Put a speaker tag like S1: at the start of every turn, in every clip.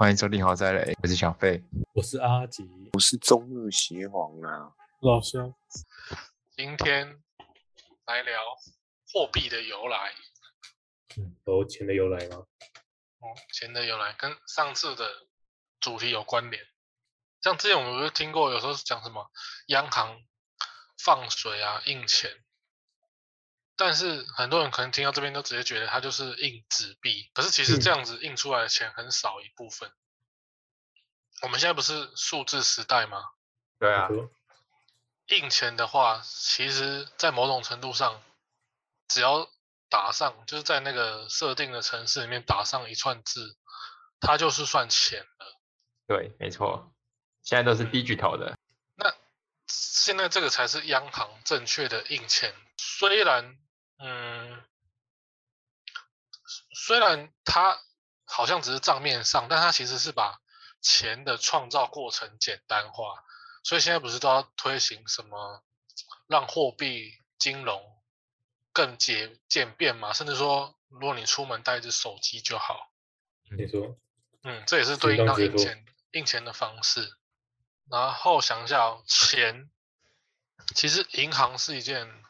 S1: 欢迎收听豪宅雷，我是小费。
S2: 我是阿吉，
S3: 我是中日协皇啊。
S2: 老乡，
S4: 今天来聊货币的由来。
S2: 嗯，有钱的由来吗？
S4: 哦，钱的由来跟上次的主题有关联。像之前我们不是听过，有时候是讲什么央行放水啊，印钱。但是很多人可能听到这边都直接觉得它就是印纸币，可是其实这样子印出来的钱很少一部分。我们现在不是数字时代吗？
S1: 对啊，
S4: 印钱的话，其实在某种程度上，只要打上，就是在那个设定的城市里面打上一串字，它就是算钱了。
S1: 对，没错，现在都是低巨头的。
S4: 那现在这个才是央行正确的印钱，虽然。嗯，虽然它好像只是账面上，但它其实是把钱的创造过程简单化，所以现在不是都要推行什么让货币金融更简简便嘛？甚至说，如果你出门带一只手机就好。
S2: 你说，
S4: 嗯，这也是对应到印钱印钱的方式。然后想一下，钱其实银行是一件。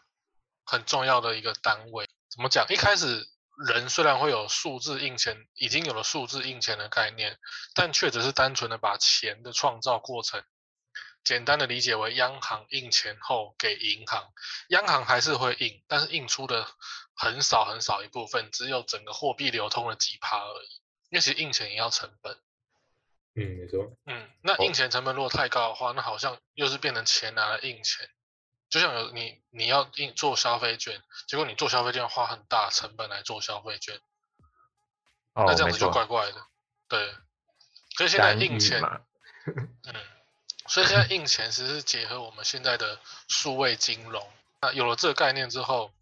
S4: 很重要的一个单位，怎么讲？一开始人虽然会有数字印钱，已经有了数字印钱的概念，但却只是单纯的把钱的创造过程，简单的理解为央行印钱后给银行，央行还是会印，但是印出的很少很少一部分，只有整个货币流通的几趴而已。因为其实印钱也要成本。
S2: 嗯，没错。
S4: 嗯，那印钱成本如果太高的话，那好像又是变成钱拿来印钱。就像有你，你要印做消费券，结果你做消费券花很大成本来做消费券，那这样子就怪怪的。对，所以现在印钱，嗯，所以现在印钱其实是结合我们现在的数位金融。那有了这个概念之后，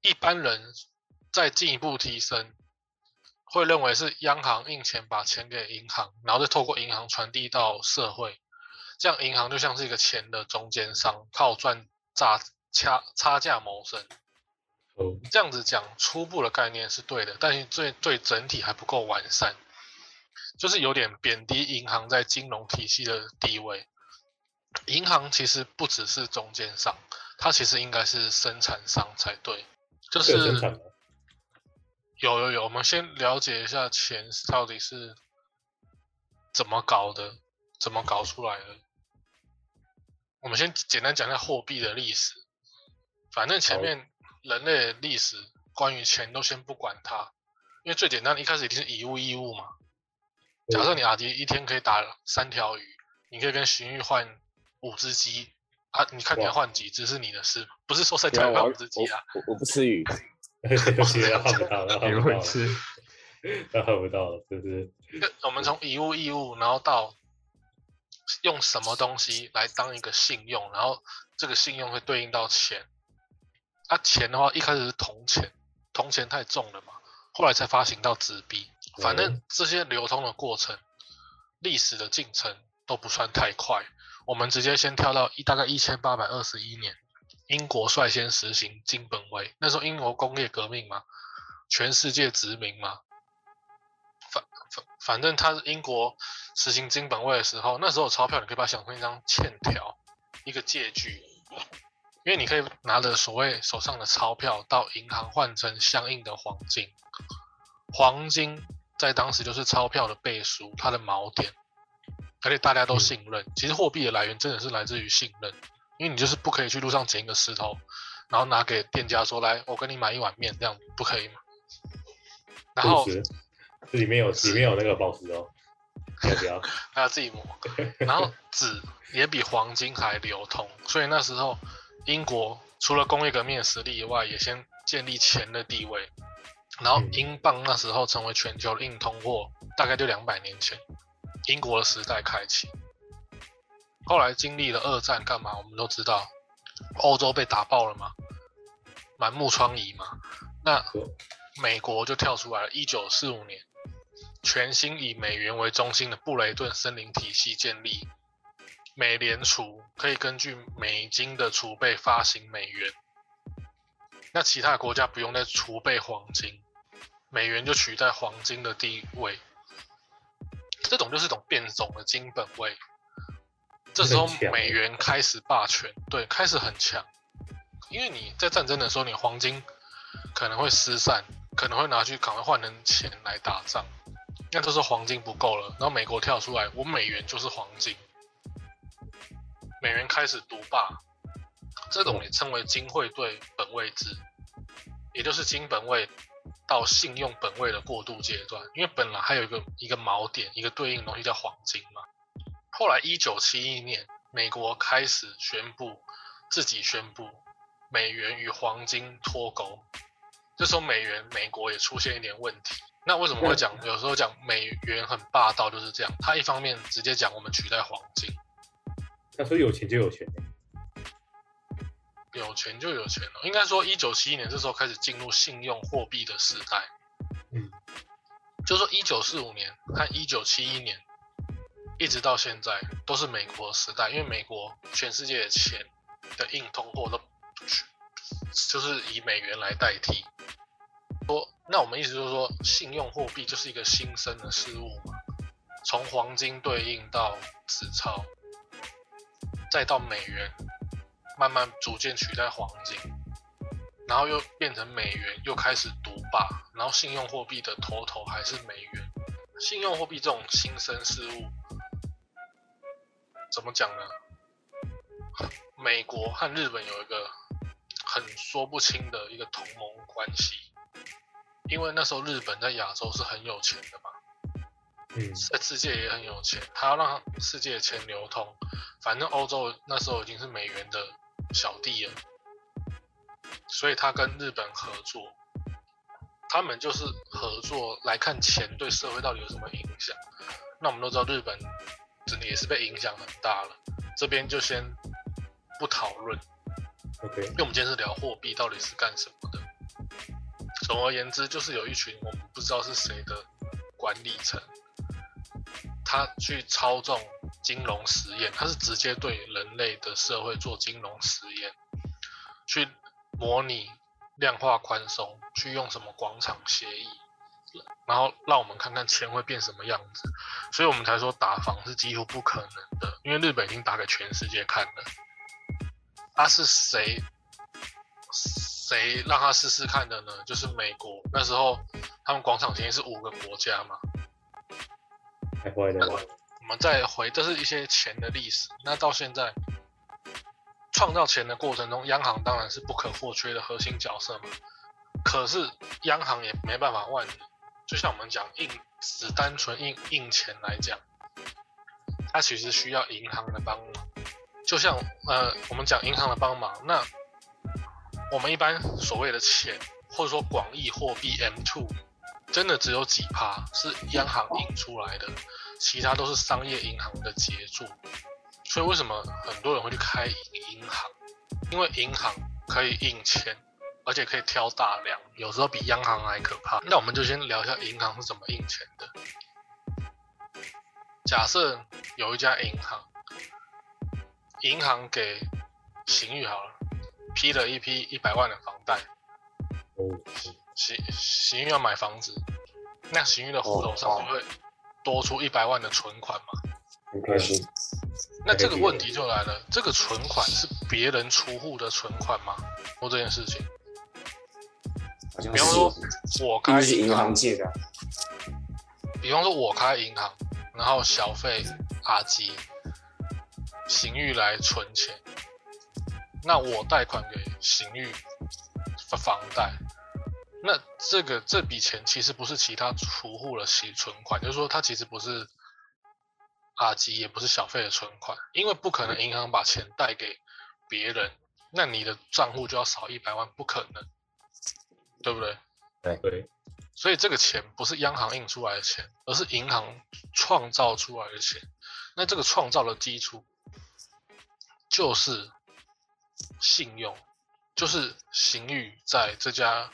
S4: 一般人再进一步提升，会认为是央行印钱把钱给银行，然后再透过银行传递到社会。这样银行就像是一个钱的中间商，靠赚差差差价谋生。
S2: 哦，
S4: 这样子讲初步的概念是对的，但是最对整体还不够完善，就是有点贬低银行在金融体系的地位。银行其实不只是中间商，它其实应该是生产商才对。就是有有有，我们先了解一下钱到底是怎么搞的，怎么搞出来的。我们先简单讲一下货币的历史。反正前面人类历史关于钱都先不管它，因为最简单的一开始一定是以物易物嘛。假设你阿迪一天可以打三条鱼，你可以跟荀彧换五只鸡啊，你看你要换几只是你的事，不是说三条鱼换五只鸡啊。
S3: 我我不吃鱼，
S2: 不吃要换不到，
S1: 你会吃，
S2: 那换不到了，是不是？
S4: 我们从以物易物，然后到。用什么东西来当一个信用，然后这个信用会对应到钱。啊，钱的话一开始是铜钱，铜钱太重了嘛，后来才发行到纸币。反正这些流通的过程，历史的进程都不算太快。我们直接先跳到一大概一千八百二十一年，英国率先实行金本位。那时候英国工业革命嘛，全世界殖民嘛。反反反正他是英国实行金本位的时候，那时候钞票你可以把它想成一张欠条，一个借据，因为你可以拿着所谓手上的钞票到银行换成相应的黄金，黄金在当时就是钞票的背书，它的锚点，而且大家都信任。其实货币的来源真的是来自于信任，因为你就是不可以去路上捡一个石头，然后拿给店家说来，我跟你买一碗面，这样不可以吗？然后。
S2: 这里面有里面有那个宝石哦，要不要？
S4: 还要自己磨。然后纸也比黄金还流通，所以那时候英国除了工业革命的实力以外，也先建立钱的地位。然后英镑那时候成为全球的硬通货，大概就两百年前，英国的时代开启。后来经历了二战，干嘛？我们都知道，欧洲被打爆了嘛，满目疮痍嘛。那美国就跳出来了，一九四五年。全新以美元为中心的布雷顿森林体系建立，美联储可以根据美金的储备发行美元，那其他国家不用再储备黄金，美元就取代黄金的地位。这种就是一种变种的金本位。这时候美元开始霸权，对，开始很强，因为你在战争的时候，你黄金可能会失散，可能会拿去赶快换成钱来打仗。那这时候黄金不够了，然后美国跳出来，我美元就是黄金，美元开始独霸，这种也称为金汇兑本位制，也就是金本位到信用本位的过渡阶段。因为本来还有一个一个锚点，一个对应的东西叫黄金嘛。后来一九七一年，美国开始宣布自己宣布美元与黄金脱钩，这时候美元美国也出现一点问题。那为什么会讲？有时候讲美元很霸道，就是这样。他一方面直接讲我们取代黄金，
S2: 他说有钱就有钱、
S4: 有钱就有钱了。应该说，一九七一年这时候开始进入信用货币的时代。
S2: 嗯，
S4: 就说一九四五年和一九七一年，一直到现在都是美国时代，因为美国全世界的钱的硬通货都就是以美元来代替。说，那我们意思就是说，信用货币就是一个新生的事物嘛，从黄金对应到纸钞，再到美元，慢慢逐渐取代黄金，然后又变成美元，又开始独霸，然后信用货币的头头还是美元。信用货币这种新生事物，怎么讲呢？美国和日本有一个很说不清的一个同盟关系，因为那时候日本在亚洲是很有钱的嘛，
S2: 嗯，
S4: 在世界也很有钱，他要让世界的钱流通。反正欧洲那时候已经是美元的小弟了，所以他跟日本合作，他们就是合作来看钱对社会到底有什么影响。那我们都知道日本真的也是被影响很大了，这边就先不讨论
S2: ，OK，
S4: 因为我们今天是聊货币到底是干什么的。总而言之，就是有一群我们不知道是谁的管理层，他去操纵金融实验，他是直接对人类的社会做金融实验，去模拟量化宽松，去用什么广场协议，然后让我们看看钱会变什么样子。所以我们才说打房是几乎不可能的，因为日本已经打给全世界看了。他、是谁谁让他试试看的呢？就是美国，那时候他们广场协议是五个国家嘛。
S2: 太坏了，
S4: 我们再回，这是一些钱的历史。那到现在，创造钱的过程中，央行当然是不可或缺的核心角色嘛。可是央行也没办法万能，就像我们讲印，只单纯印印钱来讲，它其实需要银行的帮忙。就像呃，我们讲银行的帮忙，那我们一般所谓的钱，或者说广义货币 M2，真的只有几趴是央行印出来的，其他都是商业银行的杰作。所以为什么很多人会去开银行？因为银行可以印钱，而且可以挑大量，有时候比央行还可怕。那我们就先聊一下银行是怎么印钱的。假设有一家银行，银行给行玉好了，批了一批一百万的房贷，
S2: 哦，
S4: 邢邢玉要买房子，那行玉的户头上就会多出一百万的存款嘛？
S3: 很开心。
S4: 那这个问题。就来了，这个存款是别人出户的存款吗？做这件事情，比方说，我开
S3: 是银行借的。啊，
S4: 比方说我开银行，然后小费阿基，行玉来存钱，那我贷款给行玉房房贷，那这个这笔钱其实不是其他储户的其存款，就是说它其实不是阿吉，也不是小费的存款，因为不可能银行把钱贷给别人，那你的账户就要少一百万，不可能，对不对？
S2: 对，
S4: 所以这个钱不是央行印出来的钱，而是银行创造出来的钱。那这个创造的基础就是信用，就是邢宇在这家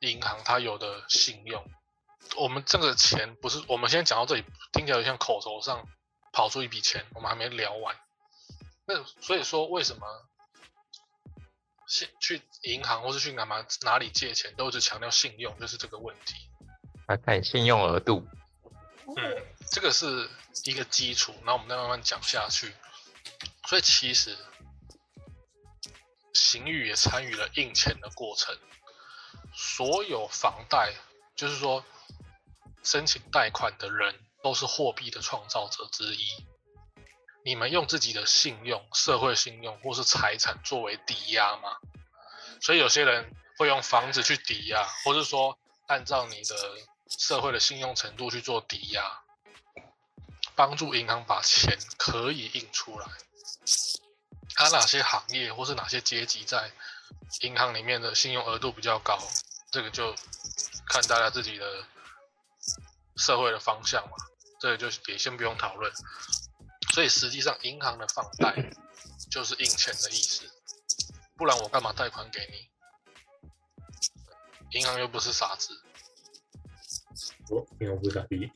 S4: 银行他有的信用。我们这个钱不是我们先讲到这里，听起来像口头上跑出一笔钱，我们还没聊完。那所以说，为什么现去银行或是去干嘛哪里借钱，都一直强调信用，就是这个问题。
S1: 来看信用额度。
S4: 嗯，这个是一个基础，然后我们再慢慢讲下去。所以其实邢宇也参与了印钱的过程，所有房贷，就是说申请贷款的人都是货币的创造者之一。你们用自己的信用、社会信用或是财产作为抵押吗？所以有些人会用房子去抵押，或是说按照你的社会的信用程度去做抵押，帮助银行把钱可以印出来。它哪些行业或是哪些阶级在银行里面的信用额度比较高？这个就看大家自己的社会的方向嘛。这个就也先不用讨论。所以实际上，银行的放贷就是印钱的意思，不然我干嘛贷款给你？银行又不是傻子。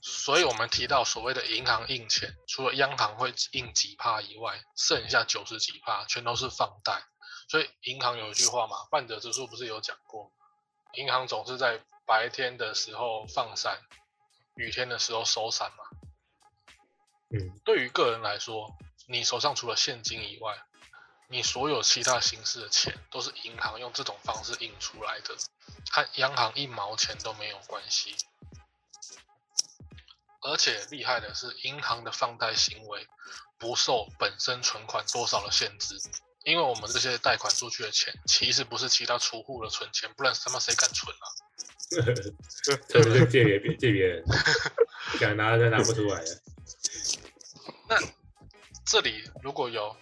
S4: 所以我们提到所谓的银行印钱，除了央行会印几帕以外，剩下九十几帕全都是放贷。所以银行有一句话嘛，半泽直树不是有讲过，银行总是在白天的时候放伞，雨天的时候收伞嘛。
S2: 嗯，
S4: 对于个人来说，你手上除了现金以外，你所有其他形式的钱都是银行用这种方式印出来的，和央行一毛钱都没有关系。而且厉害的是，银行的放贷行为不受本身存款多少的限制，因为我们这些贷款出去的钱，其实不是其他储户的存钱，不然他妈谁敢存啊？
S2: 特别是借别借别人，想拿都拿不出来的。
S4: 那这里如果有，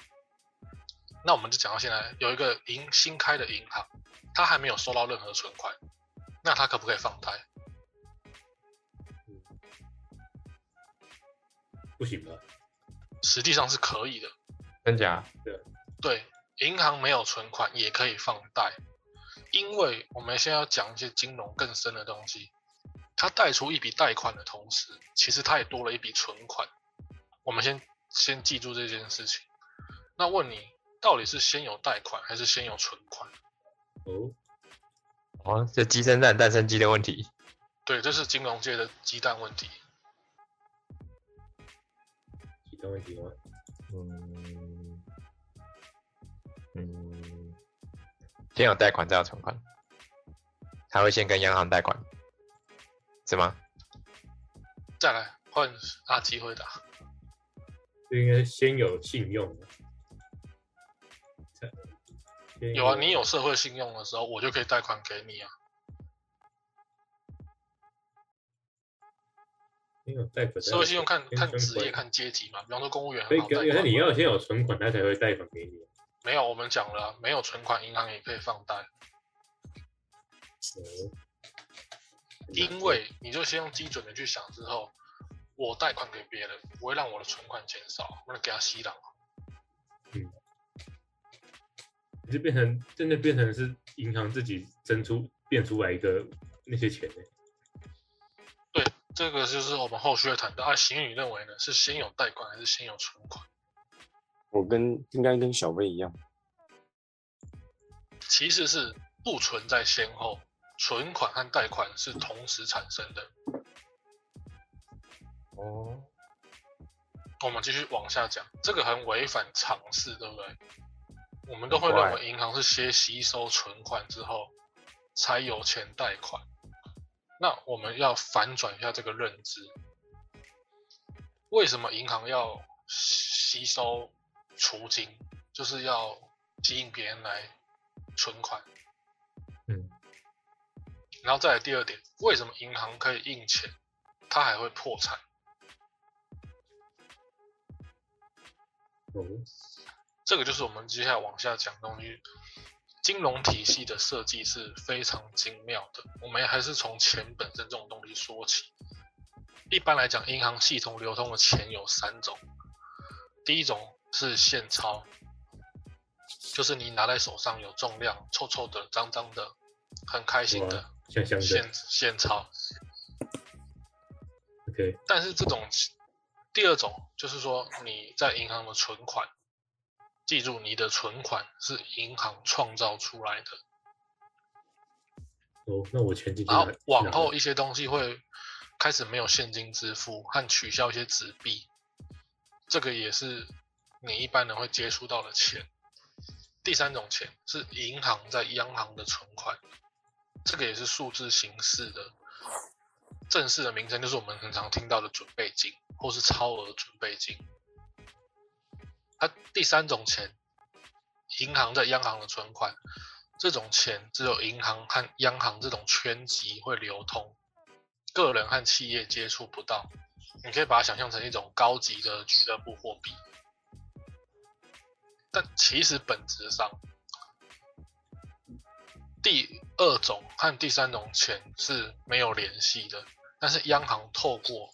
S4: 那我们就讲到现在有一个银新开的银行，它还没有收到任何存款，那它可不可以放贷？
S2: 不行的？
S4: 实际上是可以的。
S1: 真假？
S4: 对对，银行没有存款也可以放贷，因为我们现在要讲一些金融更深的东西。他贷出一笔贷款的同时，其实他也多了一笔存款。我们先先记住这件事情。那问你，到底是先有贷款还是先有存款？
S2: 哦，
S1: 哦，这鸡生蛋，蛋生鸡的问题。
S4: 对，这是金融界的鸡蛋问题。
S2: 其他问题吗？
S1: 嗯嗯，先有贷款再有存款，他会先跟央行贷款，是吗？
S4: 再来换阿基回答。
S2: 这应该先有信用
S4: 有啊，你有社会信用的时候，我就可以贷款给你啊。
S2: 先有贷款，
S4: 社会信用看看职业、看阶级嘛。比方说公务员
S2: 所以
S4: 很好贷款嘛。
S2: 可是你要先有存款，他才会贷款给你。
S4: 没有，我们讲了啊，没有存款，银行也可以放贷，
S2: 哦，
S4: 因为你就先用基准的去想之后，我贷款给别人，不会让我的存款减少，不能给他吸浪。
S2: 就变成真的变成是银行自己增出变出来一个那些钱
S4: 这个就是我们后续会谈到。啊，邢宇认为呢，是先有贷款还是先有存款？
S3: 我跟应该跟小薇一样，
S4: 其实是不存在先后，存款和贷款是同时产生的。
S1: 哦，
S4: 我们继续往下讲，这个很违反常识，对不对？我们都会
S1: 怪
S4: 认为银行是先吸收存款之后才有钱贷款。那我们要反转一下这个认知，为什么银行要吸收储金，就是要吸引别人来存款？
S1: 嗯，
S4: 然后再来第二点，为什么银行可以印钱，它还会破产？
S2: 哦，
S4: 这个就是我们接下来往下讲的东西。金融体系的设计是非常精妙的，我们还是从钱本身这种东西说起。一般来讲，银行系统流通的钱有三种，第一种是现钞，就是你拿在手上有重量、臭臭的、脏脏的，很开心的现现钞。
S2: ，OK，
S4: 但是这种第二种就是说你在银行的存款，记住你的存款是银行创造出来的，
S2: 哦，那我前几天
S4: 然后？往后一些东西会开始没有现金支付和取消一些纸币，这个也是你一般人会接触到的钱。第三种钱是银行在央行的存款，这个也是数字形式的，正式的名称就是我们很常听到的准备金或是超额准备金。它第三种钱，银行在央行的存款，这种钱只有银行和央行这种圈级会流通，个人和企业接触不到。你可以把它想象成一种高级的俱乐部货币。但其实本质上，第二种和第三种钱是没有联系的，但是央行透过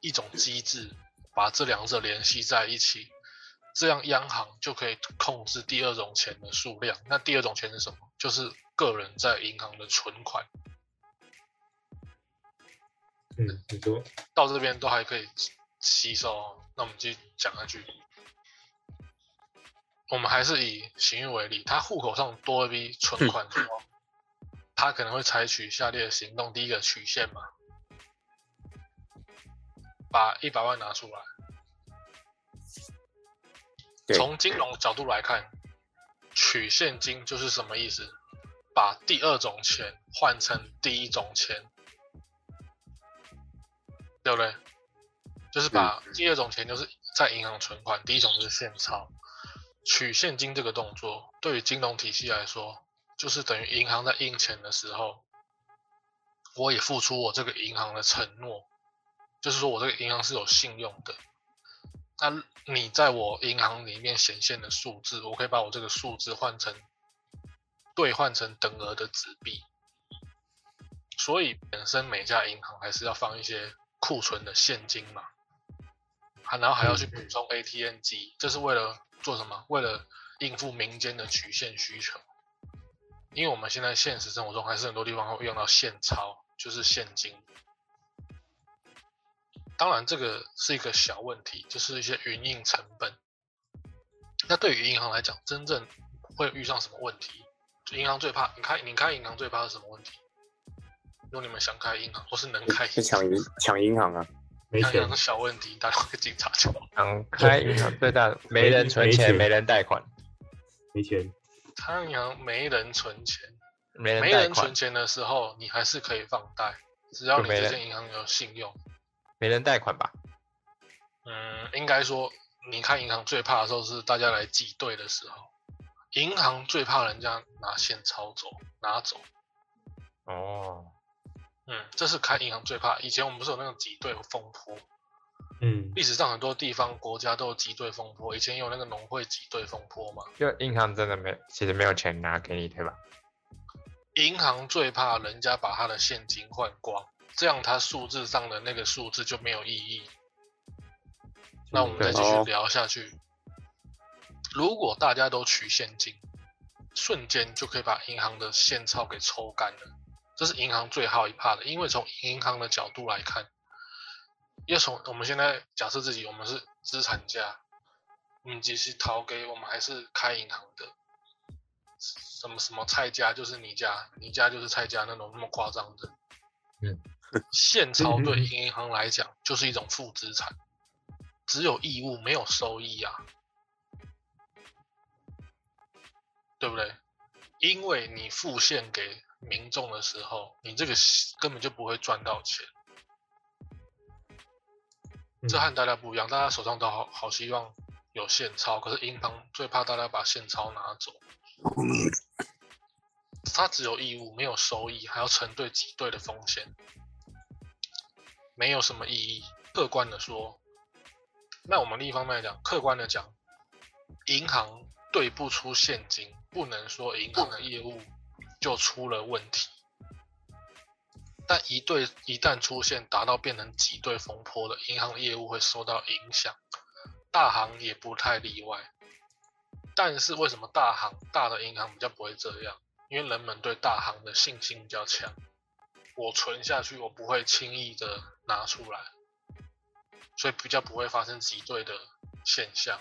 S4: 一种机制把这两者联系在一起，这样央行就可以控制第二种钱的数量。那第二种钱是什么？就是个人在银行的存款。
S2: 嗯，你说
S4: 到这边都还可以吸收，那我们继续讲下去。我们还是以行运为例，他户口上多一笔存款之后，他可能会采取下列行动：第一个，取现嘛，把一百万拿出来。
S3: 对
S4: 从金融角度来看，取现金就是什么意思？把第二种钱换成第一种钱，对不对？就是把第二种钱就是在银行存款，第一种就是现钞。取现金这个动作，对于金融体系来说，就是等于银行在印钱的时候，我也付出我这个银行的承诺，就是说我这个银行是有信用的。那你在我银行里面显现的数字，我可以把我这个数字换成兑换成等额的纸币。所以本身每家银行还是要放一些库存的现金嘛，啊，然后还要去补充 ATM 机，这是为了做什么？为了应付民间的取现需求。因为我们现在现实生活中还是很多地方会用到现钞，就是现金。当然，这个是一个小问题，就是一些营运成本。那对于银行来讲，真正会遇上什么问题？就银行最怕，你开你开银行最怕是什么问题？如果你们想开银行，或是能开
S3: 是抢银抢银行啊，
S2: 没钱
S4: 开银行，是小问题，打电话给警察就好。
S1: 想开银行最大的 没人存钱，
S2: 没
S1: 人贷款，
S2: 没钱，
S4: 开银行没人存钱，
S1: 没人
S4: 存，钱的时候，你还是可以放贷，只要你这
S1: 就没人
S4: 间银行有信用。
S1: 没人贷款吧？
S4: 嗯，应该说，你看银行最怕的时候是大家来挤兑的时候，银行最怕人家拿现钞走拿走。
S1: 哦，
S4: 嗯，这是开银行最怕。以前我们不是有那种挤兑风波，
S2: 嗯，
S4: 历史上很多地方国家都有挤兑风波，以前有那个农会挤兑风波嘛。
S1: 就银行真的没，其实没有钱拿给你，对吧？
S4: 银行最怕人家把他的现金换光，这样它数字上的那个数字就没有意义。那我们再继续
S3: 哦
S4: 聊下去。如果大家都取现金，瞬间就可以把银行的现钞给抽干了，这是银行最好一怕的。因为从银行的角度来看，要从我们现在假设自己我们是资产家，我们即使逃给我们还是开银行的，什么什么蔡家就是你家，你家就是蔡家那种那么夸张的。
S1: 嗯，
S4: 现钞对银行来讲就是一种负资产，只有义务没有收益啊，对不对？因为你付现给民众的时候，你这个根本就不会赚到钱。这和大家不一样，大家手上都好好希望有现钞，可是银行最怕大家把现钞拿走。它只有义务，没有收益，还要承对挤兑的风险，没有什么意义。客观的说，那我们另一方面来讲，客观的讲，银行兑不出现金，不能说银行的业务就出了问题。但一对一旦出现达到变成挤兑风波的，银行的业务会受到影响，大行也不太例外。但是为什么大行大的银行比较不会这样？因为人们对大行的信心比较强，我存下去，我不会轻易的拿出来，所以比较不会发生挤兑的现象。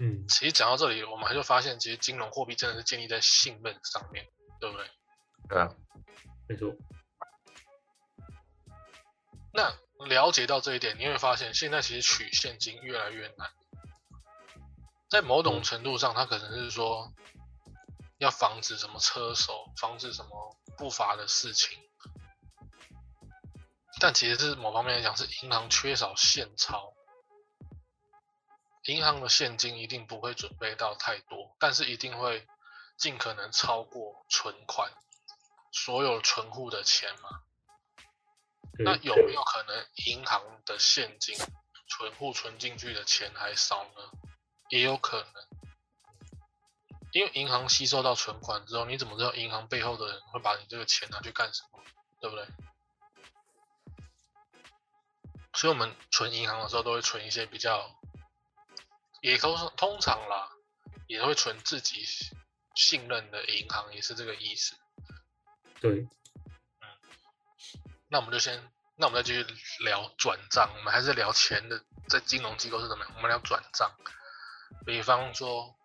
S2: 嗯，
S4: 其实讲到这里，我们还就发现，其实金融货币真的是建立在信任上面，对不对？
S1: 对啊，
S2: 没错，
S4: 那了解到这一点，你会发现现在其实取现金越来越难。在某种程度上，它可能是说要防止什么车手，防止什么不法的事情。但其实是某方面来讲，是银行缺少现钞。银行的现金一定不会准备到太多，但是一定会尽可能超过存款，所有存户的钱嘛。那有没有可能银行的现金存户存进去的钱还少呢？也有可能，因为银行吸收到存款之后，你怎么知道银行背后的人会把你这个钱拿去干什么？对不对？所以我们存银行的时候都会存一些比较，也都是通常啦，也会存自己信任的银行，也是这个意思。
S2: 对，嗯
S4: 那我们就先，那我们再继续聊转账，我们还是聊钱的，在金融机构是怎么样？我们聊转账，比方说，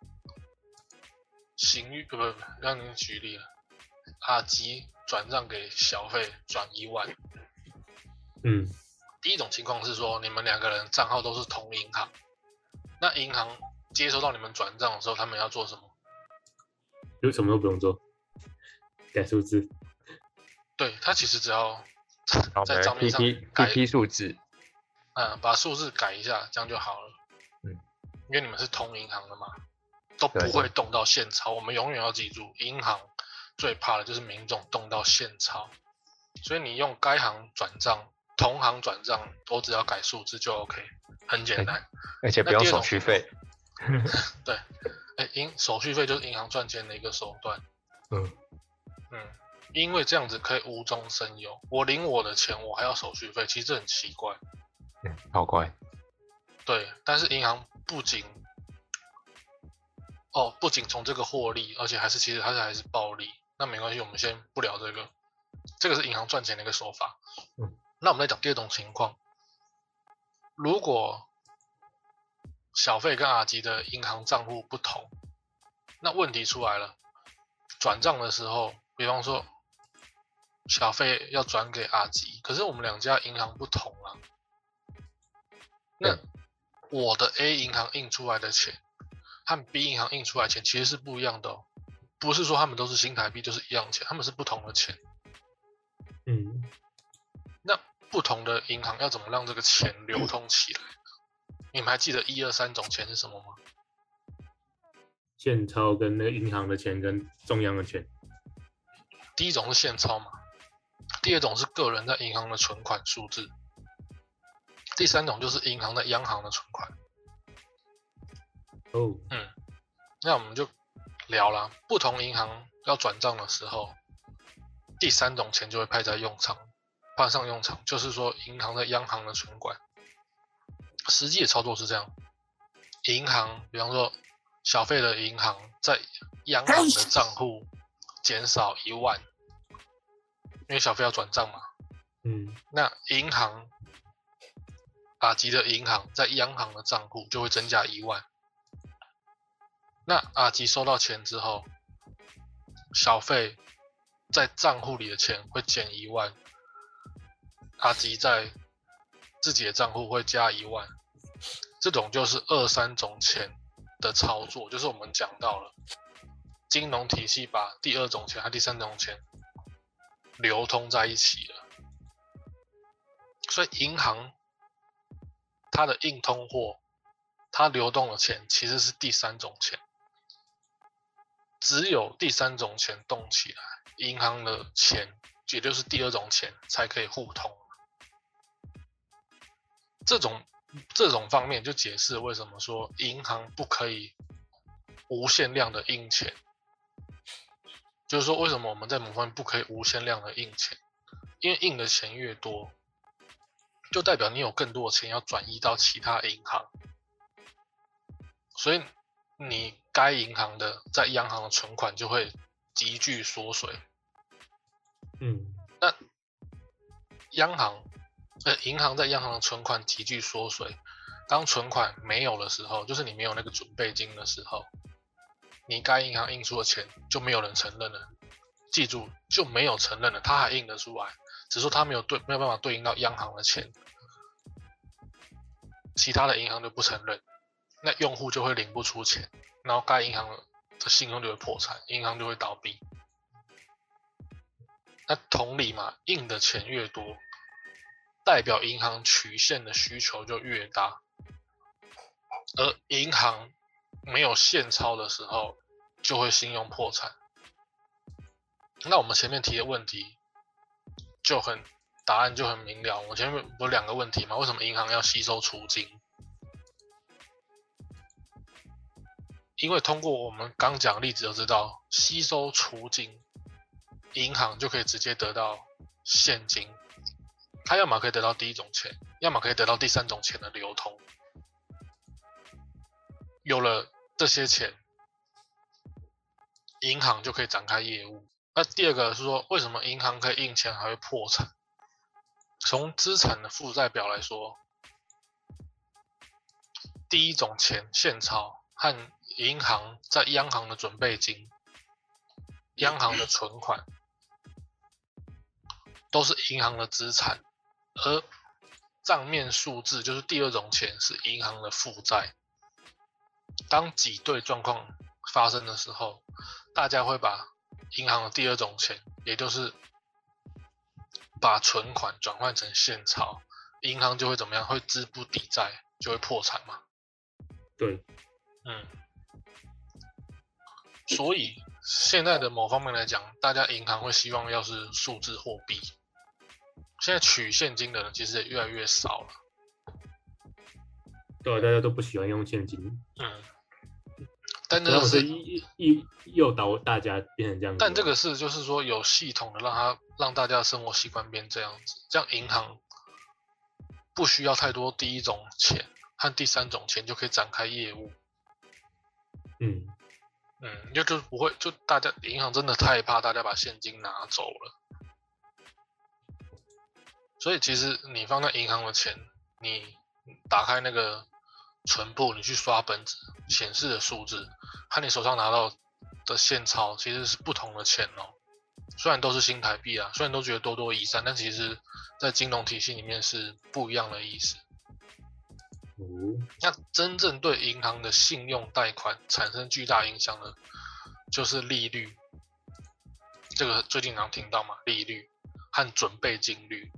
S4: 行域不不不，让您举例了，阿吉转账给小费转一万，
S2: 嗯，
S4: 第一种情况是说，你们两个人账号都是同银行，那银行接收到你们转账的时候，他们要做什么？
S2: 就什么都不用做，改数字。
S4: 对他其实只要在账面上改
S1: P P 数字，
S4: 嗯，把数字改一下，这样就好了。
S1: 嗯，
S4: 因为你们是同银行的嘛，都不
S1: 对
S4: 会动到现钞。我们永远要记住，银行最怕的就是民众动到现钞。所以你用该行转账、同行转账，我只要改数字就 OK，很简单。
S1: 而且不用手续费。
S4: 对，哎，银手续费就是银行赚钱的一个手段。
S1: 嗯，
S4: 嗯，因为这样子可以无中生有。我领我的钱，我还要手续费，其实这很奇怪。
S1: 嗯好怪。
S4: 对，但是银行不仅哦，不仅从这个获利，而且还是其实它是还是暴利。那没关系，我们先不聊这个，这个是银行赚钱的一个手法。
S1: 嗯，
S4: 那我们来讲第二种情况，如果小费跟阿吉的银行账户不同，那问题出来了。转账的时候，比方说小费要转给阿吉，可是我们两家银行不同啊。那我的 A 银行印出来的钱和 B 银行印出来钱其实是不一样的哦，不是说他们都是新台币就是一样钱，他们是不同的钱。
S2: 嗯，
S4: 那不同的银行要怎么让这个钱流通起来？你们还记得一二三种钱是什么吗？
S2: 现钞跟那个银行的钱跟中央的钱。
S4: 第一种是现钞嘛，第二种是个人在银行的存款数字，第三种就是银行在央行的存款。
S2: 哦，嗯
S4: 那我们就聊了，不同银行要转账的时候，第三种钱就会派在用场，派上用场，就是说银行的央行的存款。实际的操作是这样，银行，比方说小费的银行在央行的账户减少一万，因为小费要转账嘛，
S2: 嗯，
S4: 那银行阿吉的银行在央行的账户就会增加一万。那阿吉收到钱之后，小费在账户里的钱会减一万，阿吉在自己的账户会加一万，这种就是二三种钱的操作，就是我们讲到了金融体系把第二种钱和第三种钱流通在一起了。所以银行它的硬通货，它流动的钱其实是第三种钱，只有第三种钱动起来，银行的钱也就是第二种钱才可以互通。这种这种方面就解释为什么说银行不可以无限量的印钱，就是说为什么我们在某方面不可以无限量的印钱，因为印的钱越多，就代表你有更多的钱要转移到其他银行，所以你该银行的在央行的存款就会急剧缩水。
S2: 嗯，那
S4: 央行呃银行在央行的存款急剧缩水，当存款没有的时候，就是你没有那个准备金的时候，你该银行印出的钱就没有人承认了。记住，就没有承认了，他还印得出来，只是说它没有对没有办法对应到央行的钱，其他的银行就不承认，那用户就会领不出钱，然后该银行的信用就会破产，银行就会倒闭。那同理嘛，印的钱越多，代表银行取现的需求就越大，而银行没有现钞的时候，就会信用破产。那我们前面提的问题就很答案就很明了。我前面不是两个问题吗？为什么银行要吸收储金？因为通过我们刚讲例子就知道，吸收储金，银行就可以直接得到现金。它要么可以得到第一种钱，要么可以得到第三种钱的流通。有了这些钱，银行就可以展开业务。那第二个是说，为什么银行可以印钱还会破产？从资产的负债表来说，第一种钱现钞和银行在央行的准备金、央行的存款，都是银行的资产，而账面数字就是第二种钱是银行的负债。当挤兑状况发生的时候，大家会把银行的第二种钱，也就是把存款转换成现钞，银行就会怎么样？会资不抵债，就会破产嘛。
S2: 对，
S4: 嗯。所以现在的某方面来讲，大家银行会希望要是数字货币。现在取现金的人其实也越来越少了。
S2: 对啊，大家都不喜欢用现金，
S4: 嗯。但这个是，
S2: 一一诱导大家变成这样。
S4: 但这个是就是说有系统的让他让大家的生活习惯变这样子，这样银行不需要太多第一种钱和第三种钱就可以展开业务。
S2: 嗯，
S4: 嗯，就就不会，就大家银行真的太怕大家把现金拿走了，所以其实你放在银行的钱，你打开那个存部，你去刷本子显示的数字，和你手上拿到的现钞其实是不同的钱哦。虽然都是新台币啊，虽然都觉得多多益善，但其实在金融体系里面是不一样的意思。那真正对银行的信用贷款产生巨大影响的，就是利率。这个最近常听到嘛，利率和准备金率，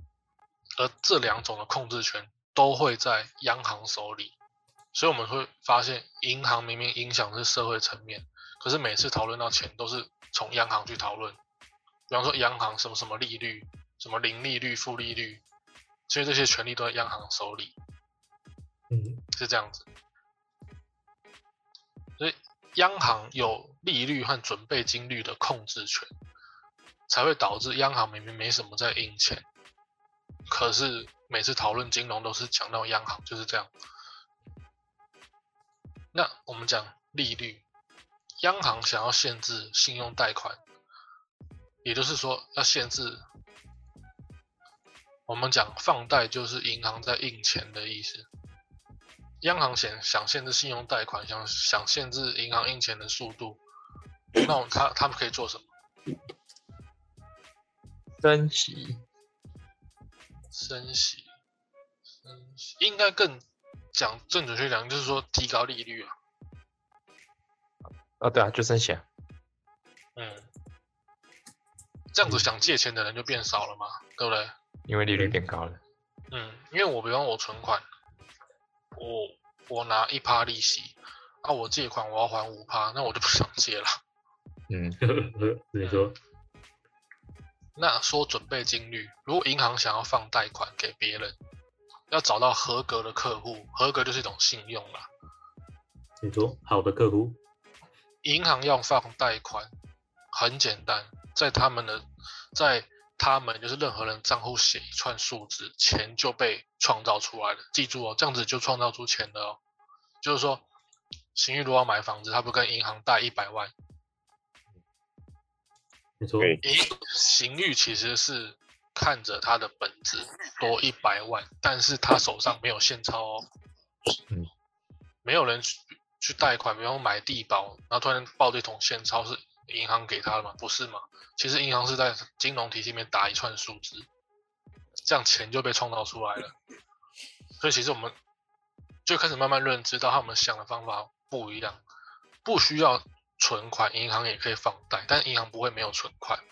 S4: 而这两种的控制权都会在央行手里。所以我们会发现，银行明明影响的是社会层面，可是每次讨论到钱，都是从央行去讨论。比方说，央行什么什么利率，什么零利率、负利率，所以这些权利都在央行手里。是这样子。所以央行有利率和准备金率的控制权，才会导致央行明明没什么在印钱，可是每次讨论金融都是讲到央行，就是这样。那我们讲利率，央行想要限制信用贷款，也就是说要限制。我们讲放贷就是银行在印钱的意思。央行想想限制信用贷款，想想限制银行印钱的速度，那我他他们可以做什么？
S1: 升息，
S4: 升息，升息应该更讲正准确讲，就是说提高利率啊。
S1: 哦对啊，就升息啊，
S4: 嗯，这样子想借钱的人就变少了嘛，对不对？
S1: 因为利率变高了。
S4: 嗯，因为我比方我存款，我我拿一趴利息，啊，我借款我要还五趴，那我就不想借了。
S1: 嗯，
S2: 你说，
S4: 那说准备金率，如果银行想要放贷款给别人，要找到合格的客户，合格就是一种信用啦。
S2: 你说，好的客户，
S4: 银行要放贷款很简单，在他们的在他们就是任何人账户写一串数字，钱就被创造出来了。记住哦，这样子就创造出钱了哦。就是说，邢玉如果要买房子，他不跟银行贷一百万，
S2: 没错，
S3: 对
S4: 诶，邢玉其实是看着他的本子多一百万，但是他手上没有现钞哦。
S1: 嗯，
S4: 没有人去去贷款，比方说买地保，然后突然爆这桶现钞是银行给他的吗？不是嘛？其实银行是在金融体系里面打一串数字，这样钱就被创造出来了。所以其实我们就开始慢慢认知到，他们想的方法不一样，不需要存款，银行也可以放贷，但银行不会没有存款。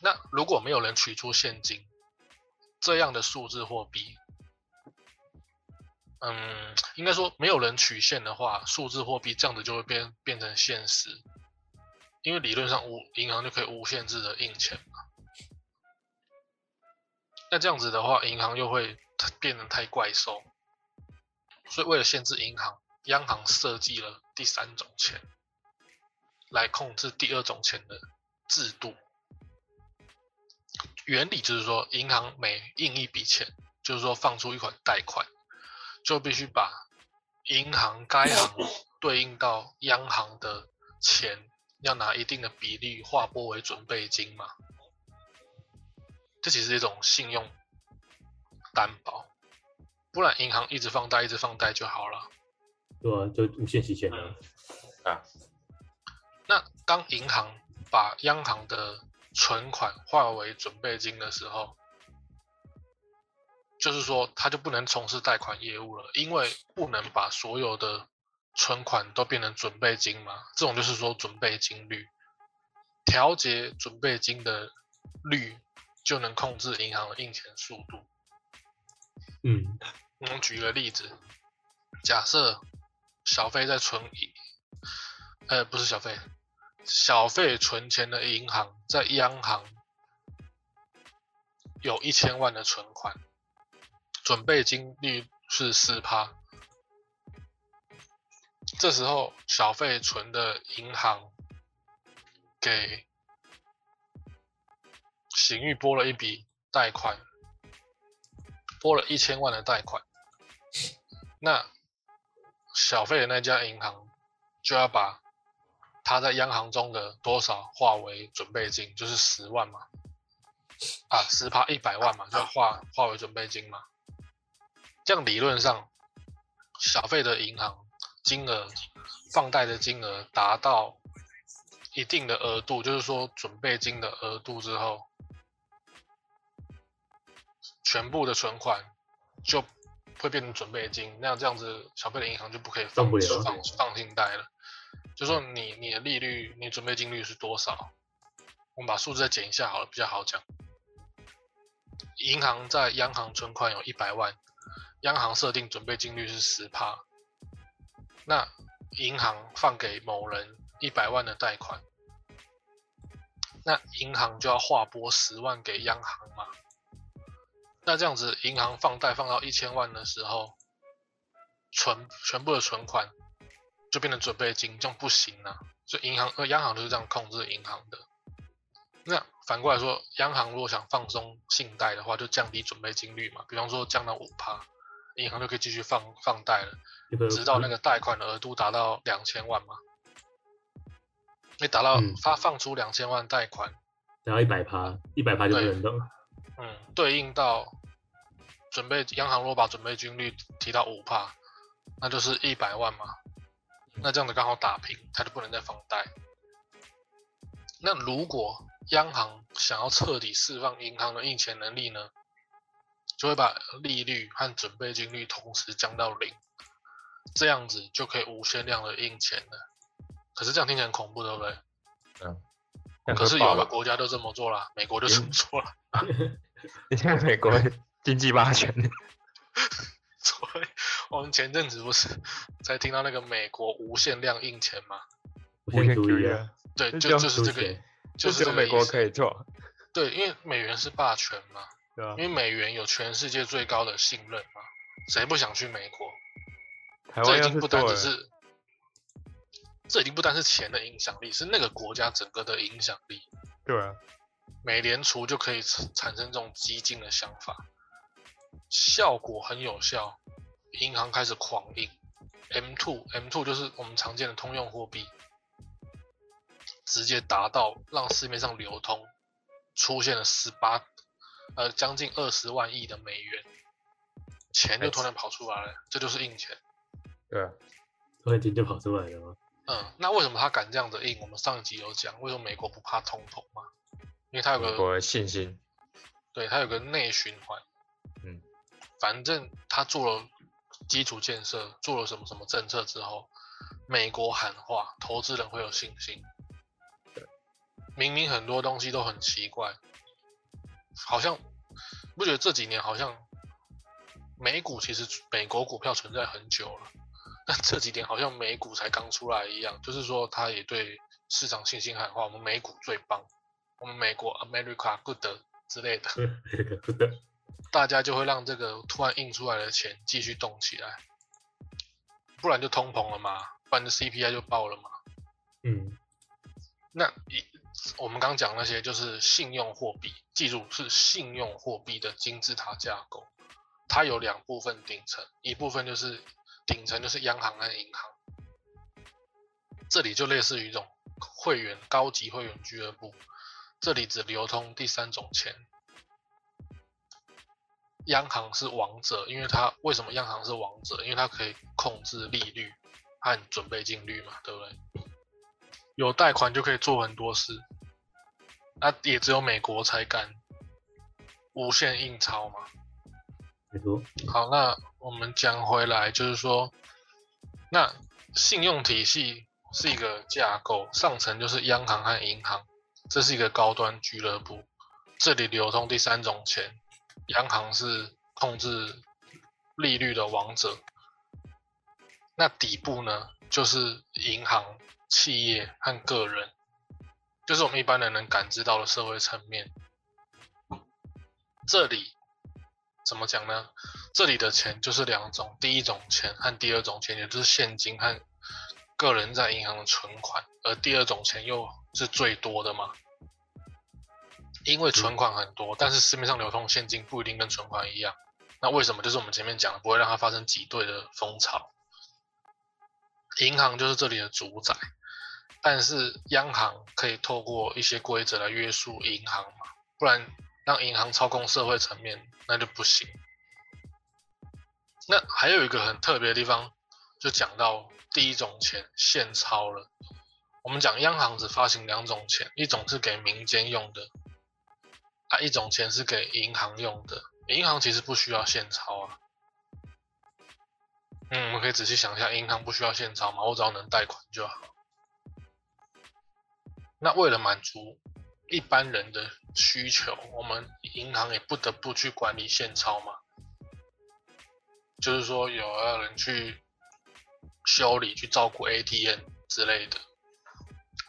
S4: 那如果没有人取出现金，这样的数字货币，嗯，应该说没有人取现的话，数字货币这样子就会变变成现实，因为理论上无银行就可以无限制的印钱嘛。那这样子的话，银行又会变得太怪兽，所以为了限制银行，央行设计了第三种钱，来控制第二种钱的制度。原理就是说，银行每印一笔钱，就是说放出一款贷款，就必须把银行该行对应到央行的钱，要拿一定的比例划拨为准备金嘛。这其实是一种信用担保，不然银行一直放贷，一直放贷就好了。
S2: 对啊，就无限期钱啊。
S1: 啊，
S4: 那当银行把央行的存款化为准备金的时候，就是说他就不能从事贷款业务了，因为不能把所有的存款都变成准备金嘛。这种就是说准备金率，调节准备金的率，就能控制银行的印钱速度。
S2: 嗯，
S4: 我们举个例子，假设小费在存一，呃，不是小费，小费存钱的银行在央行有一千万的存款，准备金率是四趴。这时候小费存的银行给邢玉拨了一笔贷款，拨了一千万的贷款，那小费的那家银行就要把他在央行中的多少划为准备金，就是十万嘛，啊，十趴一百万嘛，就要划划为准备金嘛。这样理论上，小费的银行金额放贷的金额达到一定的额度，就是说准备金的额度之后，全部的存款就会变成准备金，那这样子小费的银行就不可以放
S2: 放
S4: 放放信贷了。就说你你的利率，你准备金率是多少？我们把数字再减一下好了，比较好讲。银行在央行存款有一百万，央行设定准备金率是十帕，那银行放给某人一百万的贷款，那银行就要划拨十万给央行嘛？那这样子，银行放贷放到一千万的时候，存全部的存款就变成准备金，这样不行啊。所以银行呃央行就是这样控制银行的。那反过来说，央行如果想放松信贷的话，就降低准备金率嘛，比方说降到五趴，银行就可以继续放放贷了，直到那个贷款的额度达到两千万嘛。你达到
S2: 嗯
S4: 发放出两千万贷款，
S2: 然后一百趴，一百趴就不能动。
S4: 嗯，对应到准备央行如果把准备金率提到五帕，那就是一百万嘛。那这样子刚好打平，他就不能再放贷。那如果央行想要彻底释放银行的印钱能力呢，就会把利率和准备金率同时降到零，这样子就可以无限量的印钱了。可是这样听起来很恐怖，对不对？
S1: 嗯
S4: 可是有的？国家都这么做了，美国就这么做了。
S1: 你看美国经济霸权，
S4: 所以我们前阵子不是才听到那个美国无限量印钱吗？
S2: 无限主义啊，
S1: 啊，
S4: 对，就
S1: 就
S4: 就是这个，就是
S1: 美国
S4: 这个意思
S1: 可以做，
S4: 对，因为美元是霸权嘛，因？为美元有全世界最高的信任嘛，谁不想去美国？
S1: 台湾要
S4: 这已经不单只是，这已经不单是钱的影响力，是那个国家整个的影响力。
S1: 对啊，
S4: 美联储就可以产产生这种激进的想法，效果很有效，银行开始狂印 M two M two 就是我们常见的通用货币，直接达到让市面上流通出现了十八呃将近二十万亿的美元，钱就突然跑出来了，这就是印钱。
S1: 对啊，
S2: 突然间就跑出来了吗？
S4: 嗯，那为什么他敢这样子印？我们上一集有讲，为什么美国不怕通膨吗？因为他有个
S1: 美国的信心，
S4: 对，他有个内循环。
S1: 嗯，
S4: 反正他做了基础建设，做了什么什么政策之后，美国喊话，投资人会有信心。明明很多东西都很奇怪，好像不觉得这几年好像美股其实美国股票存在很久了，但这几年好像美股才刚出来一样，就是说它也对市场信心喊话，我们美股最棒，我们美国 America good 之类的。大家就会让这个突然印出来的钱继续动起来，不然就通膨了嘛，不然就 CPI 就爆了嘛。
S2: 嗯，
S4: 那以我们刚讲那些就是信用货币，记住是信用货币的金字塔架构，它有两部分顶层，一部分就是顶层就是央行和银行，这里就类似于一种会员高级会员俱乐部，这里只流通第三种钱。央行是王者，因为它为什么央行是王者？因为它可以控制利率和准备金率嘛，对不对？有贷款就可以做很多事，那、也只有美国才敢无限印钞嘛。
S2: 没错，
S4: 好，那我们讲回来，就是说，那信用体系是一个架构，上层就是央行和银行，这是一个高端俱乐部，这里流通第三种钱，央行是控制利率的王者。那底部呢，就是银行、企业和个人，就是我们一般人能感知到的社会层面。这里怎么讲呢？这里的钱就是两种，第一种钱和第二种钱，也就是现金和个人在银行的存款，而第二种钱又是最多的嘛。因为存款很多，但是市面上流通现金不一定跟存款一样。那为什么？就是我们前面讲的，不会让它发生挤兑的风潮。银行就是这里的主宰，但是央行可以透过一些规则来约束银行嘛，不然让银行操控社会层面那就不行。那还有一个很特别的地方，就讲到第一种钱现钞了。我们讲央行只发行两种钱，一种是给民间用的，啊，一种钱是给银行用的。银行其实不需要现钞啊。嗯，我们可以仔细想一下，银行不需要现钞嘛，我只要能贷款就好。那为了满足一般人的需求，我们银行也不得不去管理现钞嘛。就是说，有要人去修理、去照顾 ATM 之类的，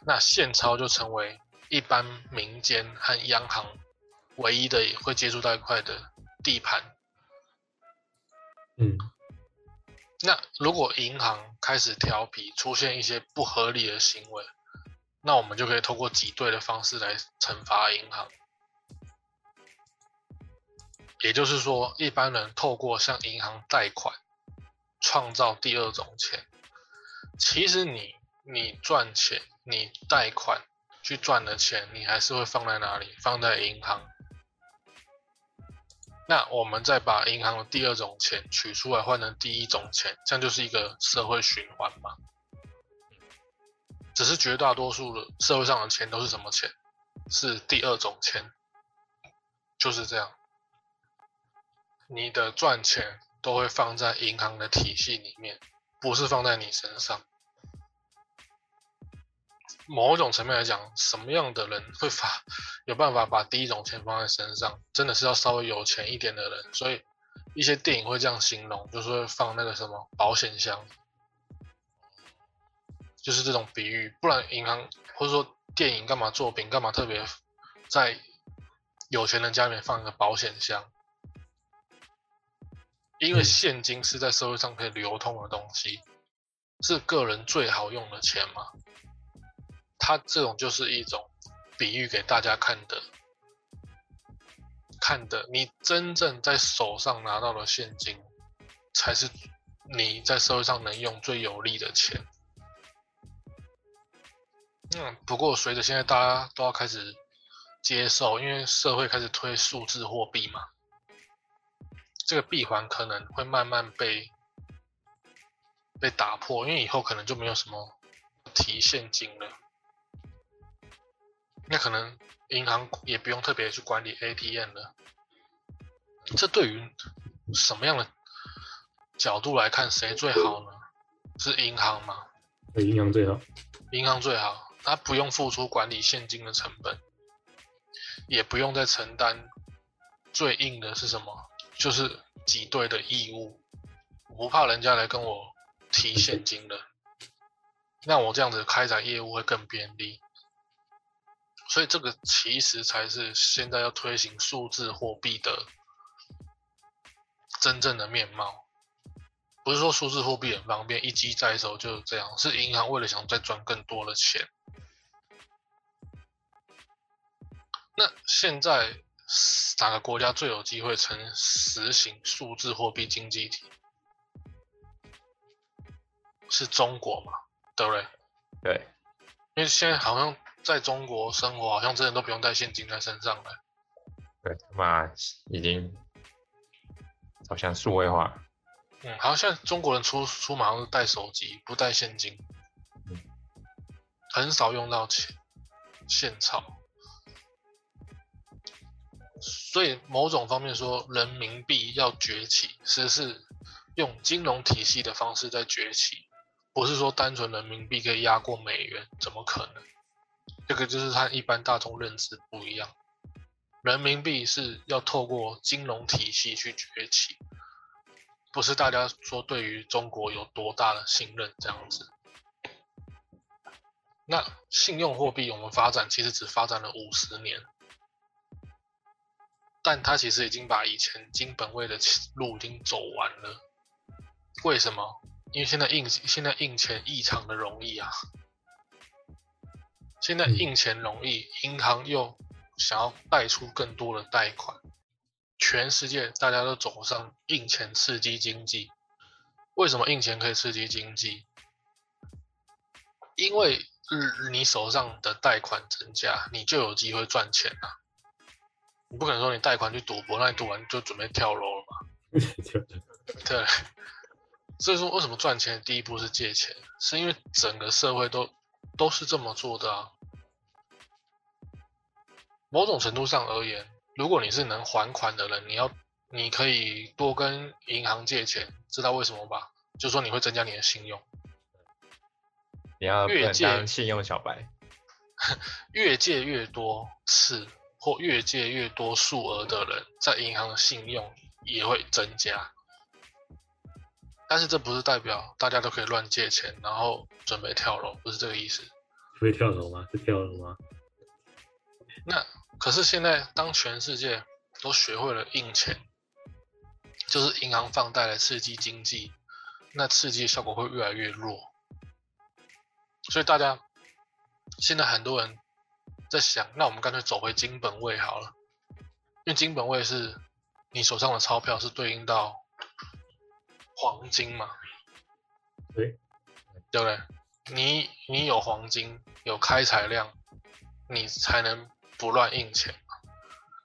S4: 那现钞就成为一般民间和央行唯一的会接触到一块的地盘。
S2: 嗯，
S4: 那如果银行开始调皮，出现一些不合理的行为，那我们就可以通过挤兑的方式来惩罚银行。也就是说，一般人透过向银行贷款，创造第二种钱。其实你你赚钱，你贷款去赚的钱，你还是会放在哪里？放在银行。那我们再把银行的第二种钱取出来换成第一种钱，这样就是一个社会循环嘛。只是绝大多数的社会上的钱都是什么钱？是第二种钱，就是这样。你的赚钱都会放在银行的体系里面，不是放在你身上。某一种层面来讲，什么样的人会发有办法把第一种钱放在身上？真的是要稍微有钱一点的人。所以一些电影会这样形容，就是会放那个什么保险箱，就是这种比喻。不然银行或者说电影干嘛作品干嘛特别在有钱人家里面放一个保险箱？因为
S2: 嗯
S4: 现金是在社会上可以流通的东西，是个人最好用的钱嘛。它这种就是一种比喻给大家看的，看的你真正在手上拿到的现金，才是你在社会上能用最有利的钱。嗯，不过随着现在大家都要开始接受，因为社会开始推数字货币嘛，这个闭环可能会慢慢被被打破，因为以后可能就没有什么提现金了。那可能银行也不用特别去管理 ATM 了，这对于什么样的角度来看，谁最好呢？是银行吗？
S2: 对银行最好。
S4: 银行最好，他不用付出管理现金的成本，也不用再承担最硬的是什么？就是挤兑的义务。我不怕人家来跟我提现金的，那我这样子开展业务会更便利。所以这个其实才是现在要推行数字货币的真正的面貌。不是说数字货币很方便，一机在手就是这样，是银行为了想再赚更多的钱。那现在哪个国家最有机会成实行数字货币经济体？是中国嘛？对不对？
S1: 对，
S4: 因为现在好像在中国生活，好像真的都不用带现金在身上了。
S1: 对，嘛已经好像数位化。
S4: 嗯，好像现在中国人出出门都是带手机，不带现金，
S1: 嗯
S4: 很少用到钱现钞。所以某种方面说，人民币要崛起，其实是用金融体系的方式在崛起，不是说单纯人民币可以压过美元，怎么可能？这个就是和一般大众认知不一样。人民币是要透过金融体系去崛起，不是大家说对于中国有多大的信任这样子。那信用货币我们发展其实只发展了五十年，但他其实已经把以前金本位的路已经走完了。为什么？因为现在印现在印钱异常的容易啊，现在印钱容易，银行又想要贷出更多的贷款，全世界大家都走上印钱刺激经济。为什么印钱可以刺激经济？因为日你手上的贷款增加，你就有机会赚钱啊。你不可能说你贷款去赌博，那你赌完就准备跳楼了嘛？对。所以说，为什么赚钱的第一步是借钱？是因为整个社会都都是这么做的啊。某种程度上而言，如果你是能还款的人，你要你可以多跟银行借钱，知道为什么吧？就说你会增加你的信用。
S1: 你要
S4: 越
S1: 借信用小白。
S4: 越借越多次或越借越多数额的人，在银行的信用也会增加。但是这不是代表大家都可以乱借钱，然后准备跳楼，不是这个意思。
S2: 会跳楼吗？是跳楼吗？
S4: 那可是现在，当全世界都学会了印钱，就是银行放贷来刺激经济，那刺激效果会越来越弱。所以大家现在很多人在想，那我们干脆走回金本位好了，因为金本位是你手上的钞票是对应到黄金嘛，
S2: 对，
S4: 对不对？你你有黄金，有开采量，你才能不乱印钱嘛。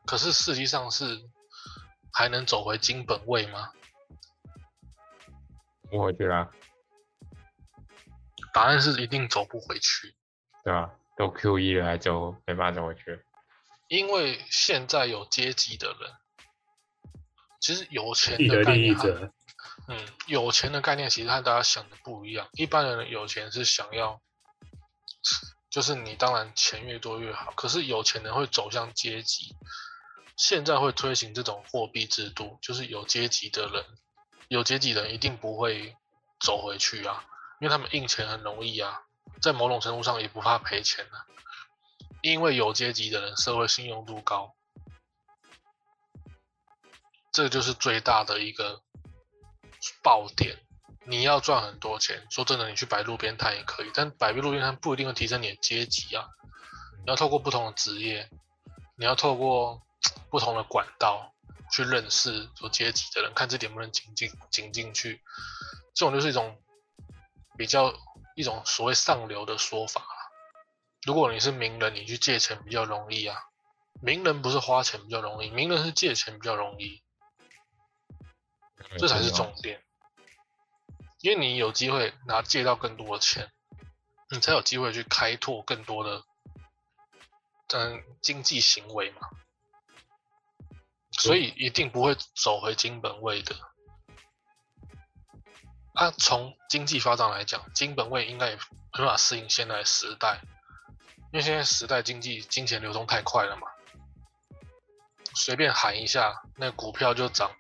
S4: 可是实际上是还能走回金本位吗？
S1: 不回去啦，
S4: 答案是一定走不回去，
S1: 对吧？都 Q 一了，还走没办法走回去。
S4: 因为现在有阶级的人，其实有钱的概念嗯，有钱的概念其实和大家想的不一样。一般人有钱是想要，就是你当然钱越多越好，可是有钱人会走向阶级。现在会推行这种货币制度，就是有阶级的人，有阶级的人一定不会走回去啊，因为他们印钱很容易啊，在某种程度上也不怕赔钱啊，因为有阶级的人社会信用度高，这就是最大的一个爆点。你要赚很多钱，说真的，你去摆路边摊也可以，但摆路边摊不一定会提升你的阶级啊。你要透过不同的职业，你要透过 不同的管道去认识有阶级的人，看这点不能紧进紧进去。这种就是一种比较一种所谓上流的说法啊。如果你是名人，你去借钱比较容易啊。名人不是花钱比较容易，名人是借钱比较容易，这才是重点。因为你有机会拿借到更多的钱，你才有机会去开拓更多的嗯经济行为嘛。所以一定不会走回金本位的。啊，从经济发展来讲，金本位应该也没办法适应现在的时代，因为现在时代经济金钱流通太快了嘛，随便喊一下，那股票就涨，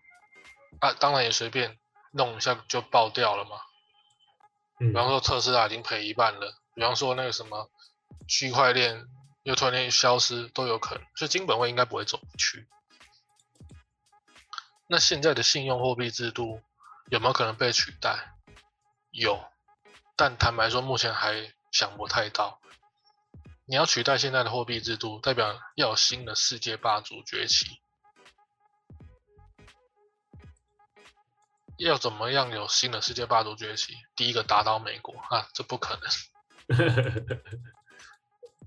S4: 啊，当然也随便弄一下就爆掉了嘛。
S2: 嗯
S4: 比方说特斯拉已经赔一半了，比方说那个什么区块链又突然间消失都有可能，所以金本位应该不会走不去。那现在的信用货币制度有没有可能被取代？有，但坦白说，目前还想不太到。你要取代现在的货币制度，代表要有新的世界霸主崛起。要怎么样有新的世界霸主崛起？第一个打倒美国啊，这不可能。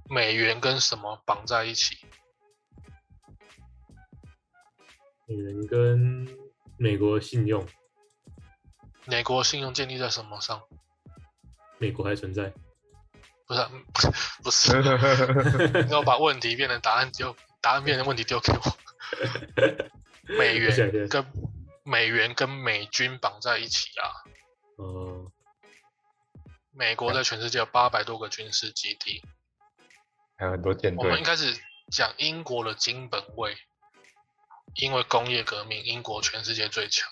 S4: 美元跟什么绑在一起？
S2: 美元跟美国信用，
S4: 美国信用建立在什么上？
S2: 美国还存在。
S4: 不是啊、嗯 不是，你 要把问题变成答案丢，答案变成问题丢给我。美元跟美元跟美军绑在一起啊！
S2: 哦，
S4: 美国在全世界有八百多个军事基地。
S1: 还有很多舰
S4: 我们一，开始讲英国的金本位，因为工业革命，英国全世界最强。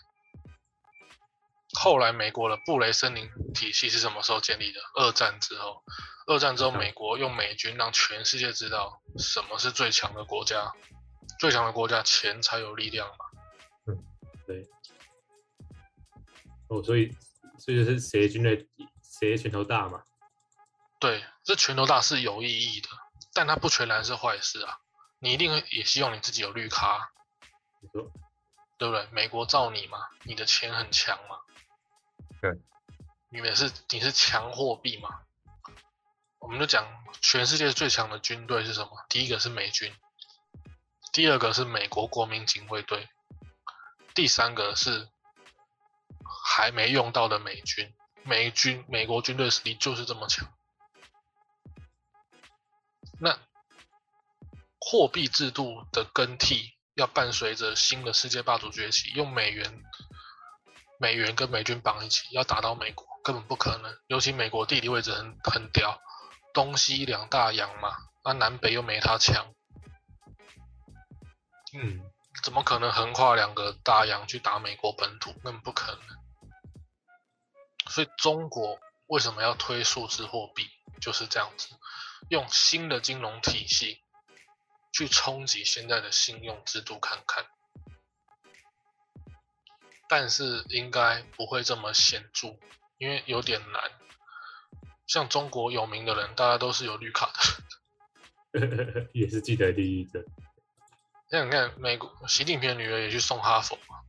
S4: 后来美国的布雷森林体系是什么时候建立的？二战之后。二战之后，
S2: 嗯
S4: 美国用美军让全世界知道什么是最强的国家，最强的国家钱才有力量嘛。
S2: 嗯对。哦，所以所以就是谁军队谁拳头大嘛。
S4: 对，这拳头大是有意义的，但它不全然是坏事啊。你一定也希望你自己有绿卡，对不对？美国造你嘛，你的钱很强嘛，
S1: 对，
S4: 你们是你是强货币嘛？我们就讲全世界最强的军队是什么？第一个是美军，第二个是美国国民警卫队，第三个是还没用到的美军。美军美国军队实力就是这么强。那货币制度的更替要伴随着新的世界霸主崛起，用美元、美元跟美军绑一起，要打到美国根本不可能。尤其美国地理位置很很屌，东西两大洋嘛，那南北又没他强，
S2: 嗯，
S4: 怎么可能横跨两个大洋去打美国本土？根本不可能。所以中国为什么要推数字货币？就是这样子，用新的金融体系去冲击现在的信用制度看看。但是应该不会这么显著，因为有点难。像中国有名的人，大家都是有绿卡的。
S2: 也是既得利益者。
S4: 那你看，美国习近平的女儿也去送哈佛嘛。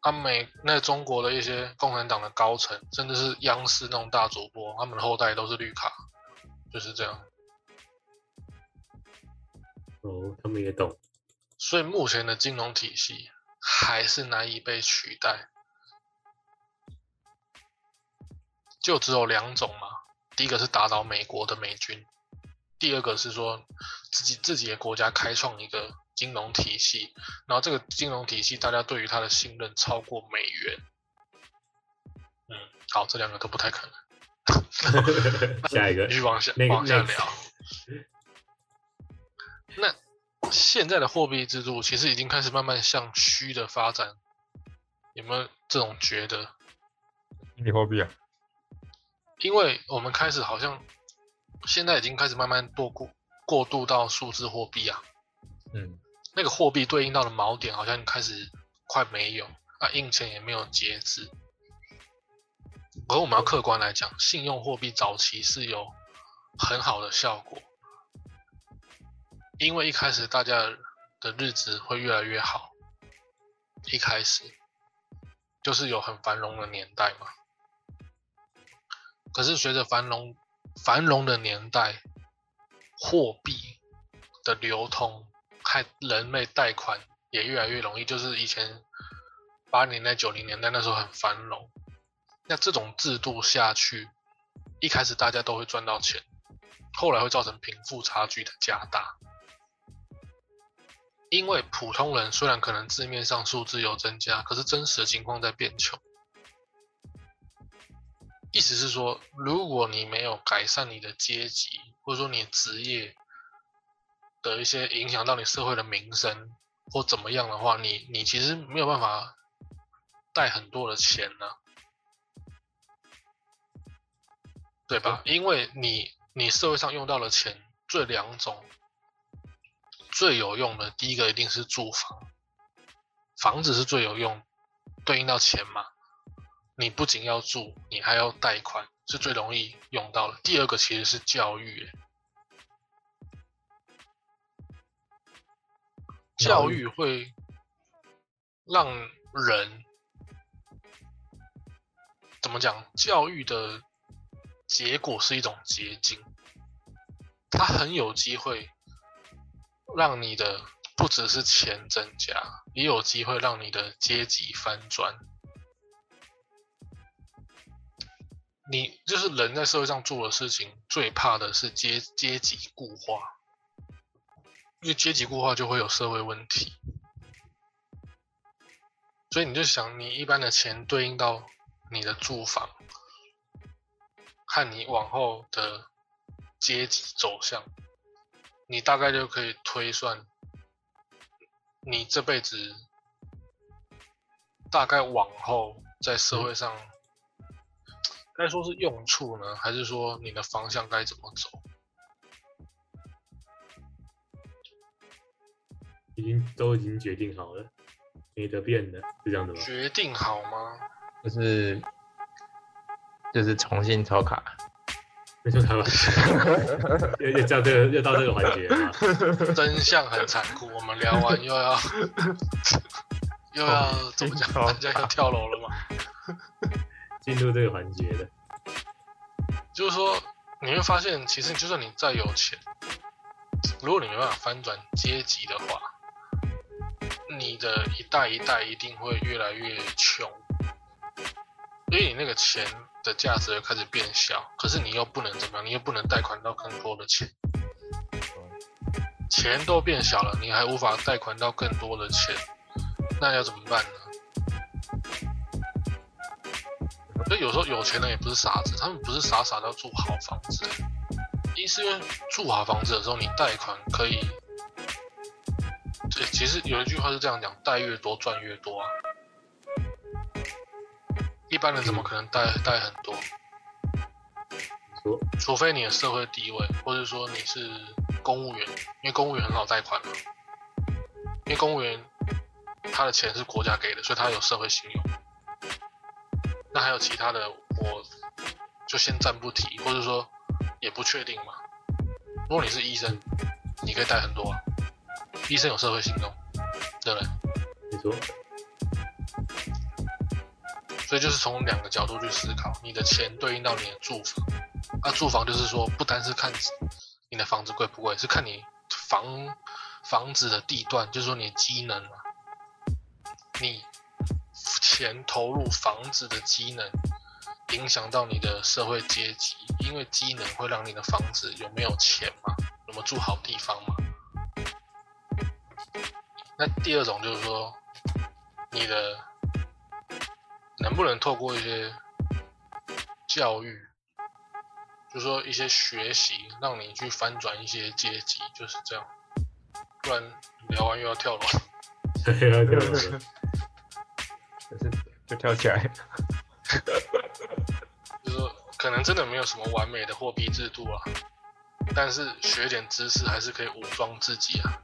S4: 啊美那中国的一些共产党的高层，甚至是央视那种大主播，他们的后代都是绿卡，就是这样。
S2: 哦，他们也懂。
S4: 所以目前的金融体系还是难以被取代，就只有两种嘛。第一个是打倒美国的美军，第二个是说自己自己的国家开创一个金融体系，然后这个金融体系大家对于它的信任超过美元。嗯，好，这两个都不太可能。
S2: 下一个
S4: 继续往下
S2: 那个
S4: 往下聊。那现在的货币制度其实已经开始慢慢向虚的发展，有没有这种觉得？
S1: 虚拟货币啊，
S4: 因为我们开始好像现在已经开始慢慢过过过渡到数字货币啊，
S1: 嗯，
S4: 那个货币对应到的锚点好像开始快没有，啊，印钱也没有节制。而我们要客观来讲，信用货币早期是有很好的效果，因为一开始大家的日子会越来越好，一开始就是有很繁荣的年代嘛。可是随着繁荣繁荣的年代，货币的流通和人类贷款也越来越容易，就是以前八零年代、九零年代那时候很繁荣。那这种制度下去，一开始大家都会赚到钱，后来会造成贫富差距的加大。因为普通人虽然可能字面上数字有增加，可是真实的情况在变穷。意思是说，如果你没有改善你的阶级，或者说你的职业的一些影响到你社会的名声或怎么样的话，你你其实没有办法带很多的钱呢、对吧？因为你你社会上用到的钱，最两种最有用的，第一个一定是住房，房子是最有用，对应到钱嘛。你不仅要住，你还要贷款，是最容易用到的。第二个其实是教育、欸，教育会让人怎么讲？教育的结果是一种结晶，它很有机会让你的不只是钱增加，也有机会让你的阶级翻转。你就是人在社会上做的事情，最怕的是阶阶级固化，因为阶级固化就会有社会问题。所以你就想，你一般的钱对应到你的住房，和你往后的阶级走向，你大概就可以推算，你这辈子大概往后在社会上。该说是用处呢，还是说你的方向该怎么走？
S2: 已经都已经决定好了，没得变的，是这样的吗？
S4: 决定好吗？
S1: 就是就是重新抽卡，
S2: 没错，台湾又又到这个又到这个环节了？
S4: 真相很残酷，我们聊完又要又要怎么讲？大家要跳楼了吗？
S2: 进入这个环节的，
S4: 就是说，你会发现，其实就算你再有钱，如果你没办法翻转阶级的话，你的一代一代一定会越来越穷，所以你那个钱的价值开始变小，可是你又不能怎么样，你又不能贷款到更多的钱，钱都变小了，你还无法贷款到更多的钱，那要怎么办呢？所以有时候有钱人也不是傻子，他们不是傻傻的住好房子，一是因为住好房子的时候，你贷款可以，对，其实有一句话是这样讲，贷越多赚越多啊。一般人怎么可能贷贷很多？
S2: 说
S4: 除非你的社会地位，或者说你是公务员，因为公务员很好贷款嘛，因为公务员他的钱是国家给的，所以他有社会信用。那还有其他的，我就先暂不提，或者说也不确定嘛。如果你是医生，你可以贷很多啊，医生有社会信用，对不对？
S2: 你说
S4: 所以就是从两个角度去思考，你的钱对应到你的住房，啊，住房就是说不单是看你的房子贵不贵，是看你房房子的地段，就是说你的机能啊，你钱投入房子的机能，影响到你的社会阶级，因为机能会让你的房子有没有钱嘛，有没有住好地方嘛。那第二种就是说，你的能不能透过一些教育，就说一些学习，让你去翻转一些阶级，就是这样。不然聊完又要跳楼。
S2: 对啊，
S1: 就是就跳起来。
S4: 就是说，可能真的没有什么完美的货币制度啊，但是学点知识还是可以武装自己啊。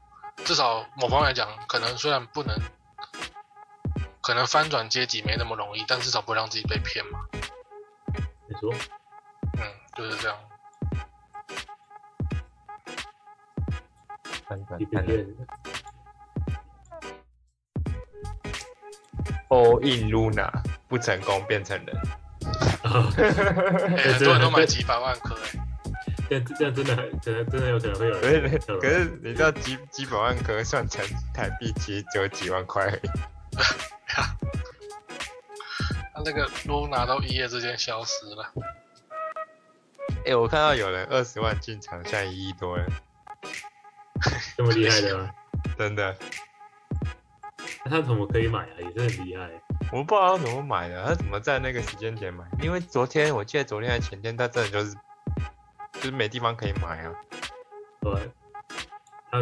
S4: 至少某方面来讲，可能虽然不能，可能翻转阶级没那么容易，但至少不会让自己被骗嘛。
S2: 你说
S4: 嗯，就是这样。
S1: 翻转
S2: 你被骗了
S1: ，all in Luna 不成功变成人，
S2: 啊，
S4: 欸、很多人都买几百万颗哎、
S2: 这样这样真的很可能真的有可能会有
S1: 可是
S2: 人
S1: 可是你知道几几百万颗算成台币其实只有几万块而已。
S4: 他那个 Luna 都一夜之间消失了。
S1: 哎、我看到有人二十万进场，现在一亿多了，
S2: 这么厉害的吗？
S1: 真的。
S2: 那他怎么可以买啊？也是很厉害。
S1: 我不知道他怎么买的，他怎么在那个时间点买？因为昨天我记得昨天还前天，他真的就是就是没地方可以买啊。
S2: 对，他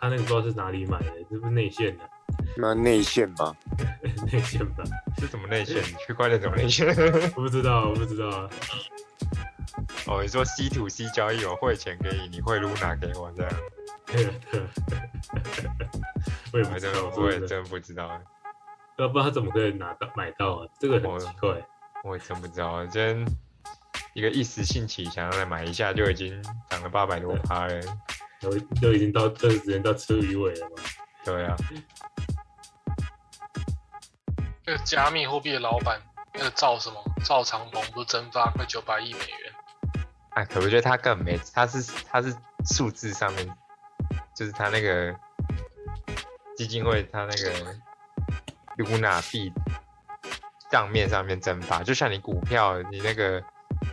S2: 他那个不知道是哪里买的，这不是内线的，
S3: 那内线吧，
S2: 内线吧？
S1: 是怎么内线？区块链怎么内线？
S2: 我不知道，我不知道啊。
S1: 哦，你说 C to C 交易，我汇钱给你，你汇 Luna 给我这样？
S2: 我也不知道，
S1: 我也真不知道，
S2: 要不知道他怎么可以拿到买到啊？这个很奇怪。
S1: 我也真不知道，今天一个一时兴起想要来买一下，就已经涨了八百多趴了，
S2: 都都已经到这个时间到吃鱼尾了嘛？
S1: 对啊，
S4: 那个加密货币的老板，那个赵什么赵长鹏，不是蒸发快九百亿美元？
S1: 哎，可我觉得他根本没，他是他是数字上面，就是他那个基金会，他那个 Luna 币账面上面蒸发，就像你股票，你那个，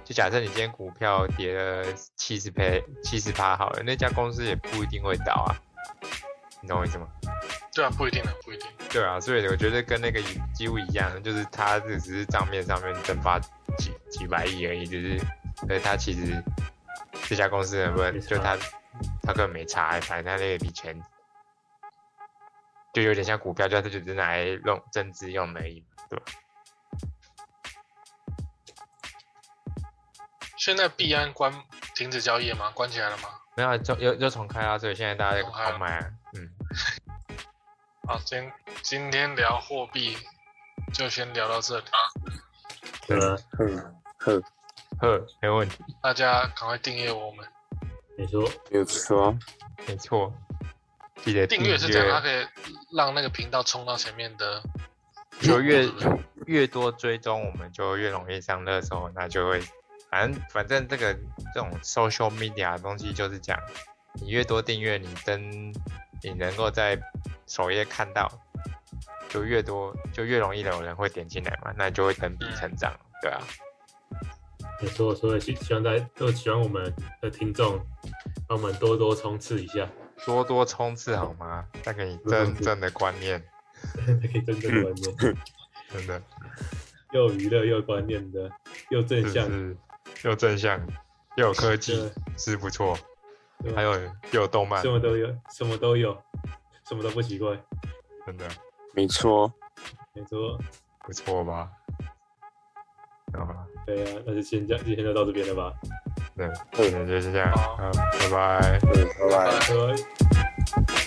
S1: 就假设你今天股票跌了七十倍、七十趴好了，那家公司也不一定会倒啊，你懂我意思吗？
S4: 对啊，不一定的，不一定。
S1: 对啊，所以我觉得跟那个几乎一样，就是它只是账面上面蒸发几几百亿而已，就是，所以它其实这家公司能不能就它它根本没差，反正它那笔钱就有点像股票，就它就只是拿来用增资用的而已，对吧？
S4: 现在币安关停止交易了吗？关起来了吗？
S1: 没有啊就又又重开啊，所以现在大家在狂买啊，嗯，
S4: 好，今今天聊货币就先聊到这里，
S2: 对啊，
S3: 呵呵，
S1: 呵，没问题，
S4: 大家赶快订阅我们。
S2: 你说
S3: 没有错，
S1: 没错，记得
S4: 订阅是这样，它可以让那个频道冲到前面的，
S1: 就越越多追踪，我们就越容易上热搜，那就会，反正反正这个这种 social media 的东西就是讲，你越多订阅，你登你能够在首页看到，就越多就越容易有人会点进来嘛，那你就会等比成长，对啊，
S2: 没错，所以希希望大家都喜欢我们的听众，帮我们多多冲刺一下，
S1: 多多冲刺好吗？带给你 真正的观念，
S2: 带给真正观念，
S1: 真的
S2: 又娱乐又观念。的，又正向，
S1: 是又正向又有科技
S2: 对，
S1: 是不错，还有又有动漫
S2: 什，么都有，什么都有，什么都不奇怪，
S1: 真的。
S3: 没错，
S2: 没错。
S1: 不错吧？啊，
S2: 对啊，那就先这样，今天就到这边了吧，
S1: 对，那就先这样，
S4: 好
S1: 好，拜拜。
S3: 嗯，拜拜。
S2: 拜拜。